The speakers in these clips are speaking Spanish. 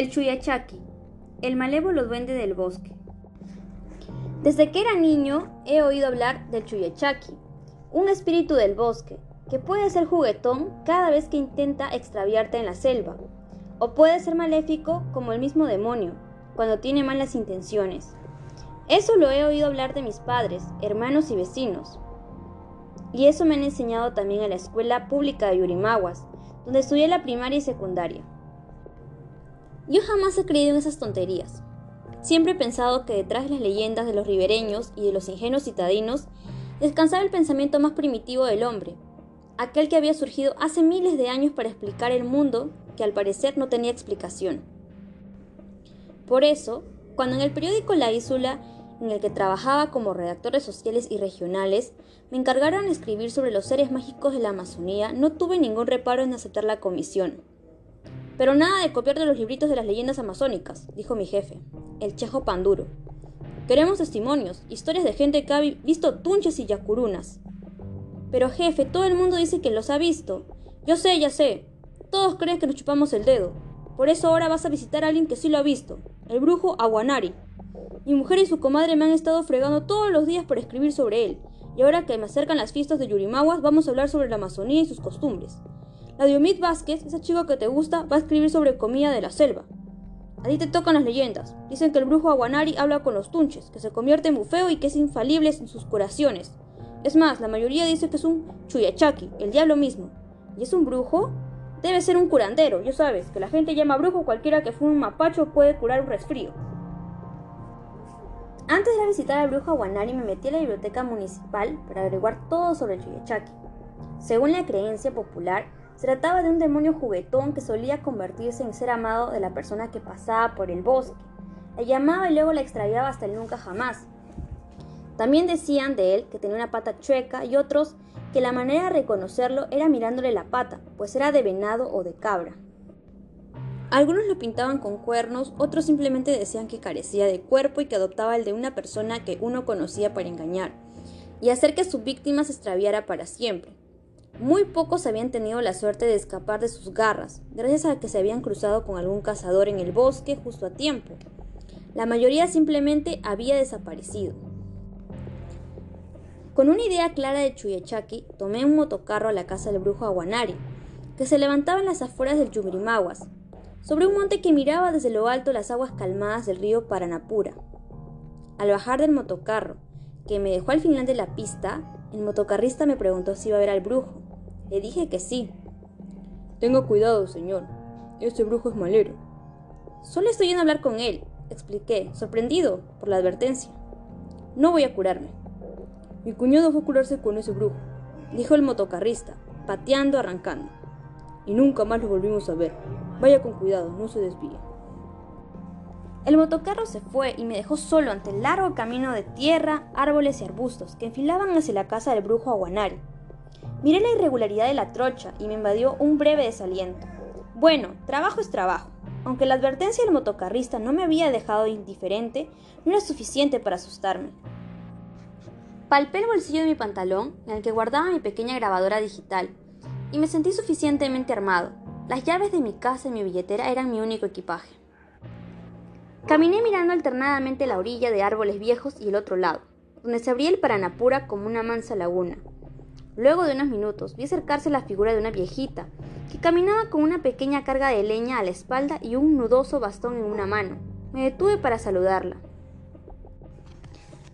El Chuyachaki, el malévolo duende del bosque. Desde que era niño he oído hablar del Chuyachaki, un espíritu del bosque, que puede ser juguetón cada vez que intenta extraviarte en la selva, o puede ser maléfico como el mismo demonio, cuando tiene malas intenciones. Eso lo he oído hablar de mis padres, hermanos y vecinos. Y eso me han enseñado también en la escuela pública de Yurimaguas, donde estudié la primaria y secundaria. Yo jamás he creído en esas tonterías. Siempre he pensado que detrás de las leyendas de los ribereños y de los ingenuos citadinos descansaba el pensamiento más primitivo del hombre, aquel que había surgido hace miles de años para explicar el mundo que al parecer no tenía explicación. Por eso, cuando en el periódico La Ísula, en el que trabajaba como redactor de sociales y regionales, me encargaron escribir sobre los seres mágicos de la Amazonía, no tuve ningún reparo en aceptar la comisión. Pero nada de copiar de los libritos de las leyendas amazónicas, dijo mi jefe, el chejo Panduro. Queremos testimonios, historias de gente que ha visto tunches y yacurunas. Pero jefe, todo el mundo dice que los ha visto. Yo sé, ya sé. Todos creen que nos chupamos el dedo. Por eso ahora vas a visitar a alguien que sí lo ha visto, el brujo Aguanari. Mi mujer y su comadre me han estado fregando todos los días por escribir sobre él, y ahora que me acercan las fiestas de Yurimaguas vamos a hablar sobre la Amazonía y sus costumbres. La Diomit Vázquez, esa chica que te gusta, va a escribir sobre comida de la selva. A ti te tocan las leyendas. Dicen que el brujo Aguanari habla con los tunches, que se convierte en bufeo y que es infalible en sus curaciones. Es más, la mayoría dice que es un chuyachaki, el diablo mismo. ¿Y es un brujo? Debe ser un curandero, ya sabes, que la gente llama brujo cualquiera que fue un mapacho puede curar un resfrío. Antes de visitar al brujo Aguanari me metí a la biblioteca municipal para averiguar todo sobre el chuyachaki. Según la creencia popular, se trataba de un demonio juguetón que solía convertirse en ser amado de la persona que pasaba por el bosque. La llamaba y luego la extraviaba hasta el nunca jamás. También decían de él que tenía una pata chueca y otros que la manera de reconocerlo era mirándole la pata, pues era de venado o de cabra. Algunos lo pintaban con cuernos, otros simplemente decían que carecía de cuerpo y que adoptaba el de una persona que uno conocía para engañar y hacer que su víctima se extraviara para siempre. Muy pocos habían tenido la suerte de escapar de sus garras, gracias a que se habían cruzado con algún cazador en el bosque justo a tiempo. La mayoría simplemente había desaparecido. Con una idea clara de Chuyachaki, tomé un motocarro a la casa del brujo Aguanari, que se levantaba en las afueras del Yumirimaguas, sobre un monte que miraba desde lo alto las aguas calmadas del río Paranapura. Al bajar del motocarro, que me dejó al final de la pista, el motocarrista me preguntó si iba a ver al brujo. Le dije que sí. Tenga cuidado, señor. Ese brujo es malero. Solo estoy en hablar con él, expliqué, sorprendido por la advertencia. No voy a curarme. Mi cuñado fue a curarse con ese brujo, dijo el motocarrista, pateando, arrancando. Y nunca más lo volvimos a ver. Vaya con cuidado, no se desvíe. El motocarro se fue y me dejó solo ante el largo camino de tierra, árboles y arbustos que enfilaban hacia la casa del brujo Aguanari. Miré la irregularidad de la trocha y me invadió un breve desaliento. Bueno, trabajo es trabajo. Aunque la advertencia del motocarrista no me había dejado indiferente, no era suficiente para asustarme. Palpé el bolsillo de mi pantalón, en el que guardaba mi pequeña grabadora digital, y me sentí suficientemente armado. Las llaves de mi casa y mi billetera eran mi único equipaje. Caminé mirando alternadamente la orilla de árboles viejos y el otro lado, donde se abría el Paranapura como una mansa laguna. Luego de unos minutos vi acercarse la figura de una viejita, que caminaba con una pequeña carga de leña a la espalda y un nudoso bastón en una mano. Me detuve para saludarla.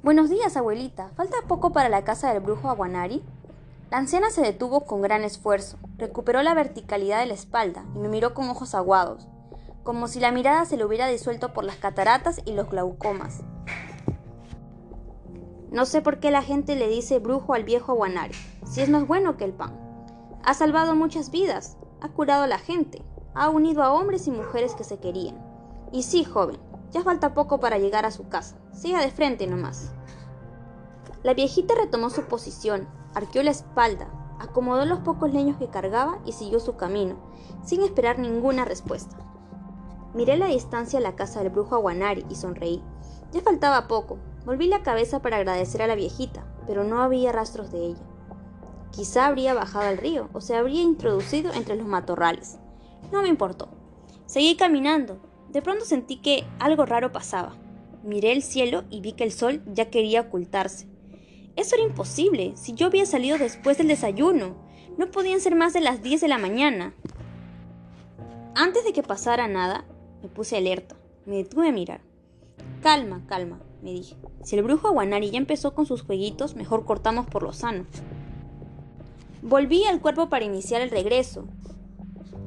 Buenos días, abuelita. ¿Falta poco para la casa del brujo Aguanari? La anciana se detuvo con gran esfuerzo, recuperó la verticalidad de la espalda y me miró con ojos aguados, como si la mirada se le hubiera disuelto por las cataratas y los glaucomas. No sé por qué la gente le dice brujo al viejo Aguanari, si es más bueno que el pan. Ha salvado muchas vidas, ha curado a la gente, ha unido a hombres y mujeres que se querían. Y sí, joven, ya falta poco para llegar a su casa. Siga de frente nomás. La viejita retomó su posición, arqueó la espalda, acomodó los pocos leños que cargaba y siguió su camino, sin esperar ninguna respuesta. Miré a la distancia la casa del brujo Aguanari y sonreí. Ya faltaba poco, Volví la cabeza para agradecer a la viejita, pero no había rastros de ella. Quizá habría bajado al río o se habría introducido entre los matorrales. No me importó. Seguí caminando. De pronto sentí que algo raro pasaba. Miré el cielo y vi que el sol ya quería ocultarse. Eso era imposible, si yo había salido después del desayuno. No podían ser más de las 10 de la mañana. Antes de que pasara nada, me puse alerta. Me detuve a mirar. Calma, calma, me dije. Si el brujo Aguanari ya empezó con sus jueguitos, mejor cortamos por lo sano. Volví al cuerpo para iniciar el regreso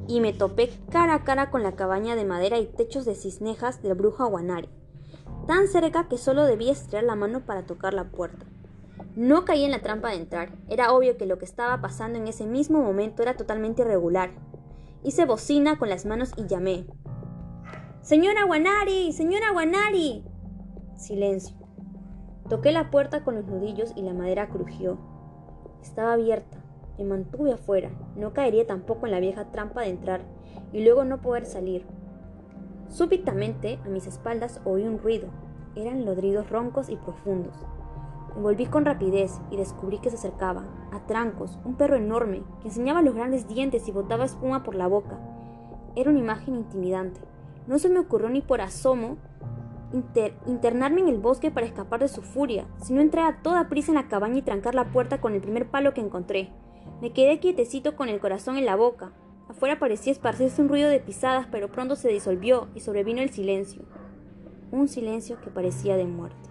y me topé cara a cara con la cabaña de madera y techos de cisnejas del brujo Aguanari, tan cerca que solo debía estirar la mano para tocar la puerta. No caí en la trampa de entrar, era obvio que lo que estaba pasando en ese mismo momento era totalmente irregular. Hice bocina con las manos y llamé. Señora Aguanari, señora Aguanari. Silencio. Toqué la puerta con los nudillos y la madera crujió. Estaba abierta. Me mantuve afuera. No caería tampoco en la vieja trampa de entrar y luego no poder salir. Súbitamente, a mis espaldas oí un ruido. Eran lodridos roncos y profundos. Me volví con rapidez y descubrí que se acercaba, a trancos, un perro enorme que enseñaba los grandes dientes y botaba espuma por la boca. Era una imagen intimidante. No se me ocurrió ni por asomo internarme en el bosque para escapar de su furia, sino entrar a toda prisa en la cabaña y trancar la puerta con el primer palo que encontré. Me quedé quietecito con el corazón en la boca. Afuera parecía esparcirse un ruido de pisadas, pero pronto se disolvió y sobrevino el silencio. Un silencio que parecía de muerte.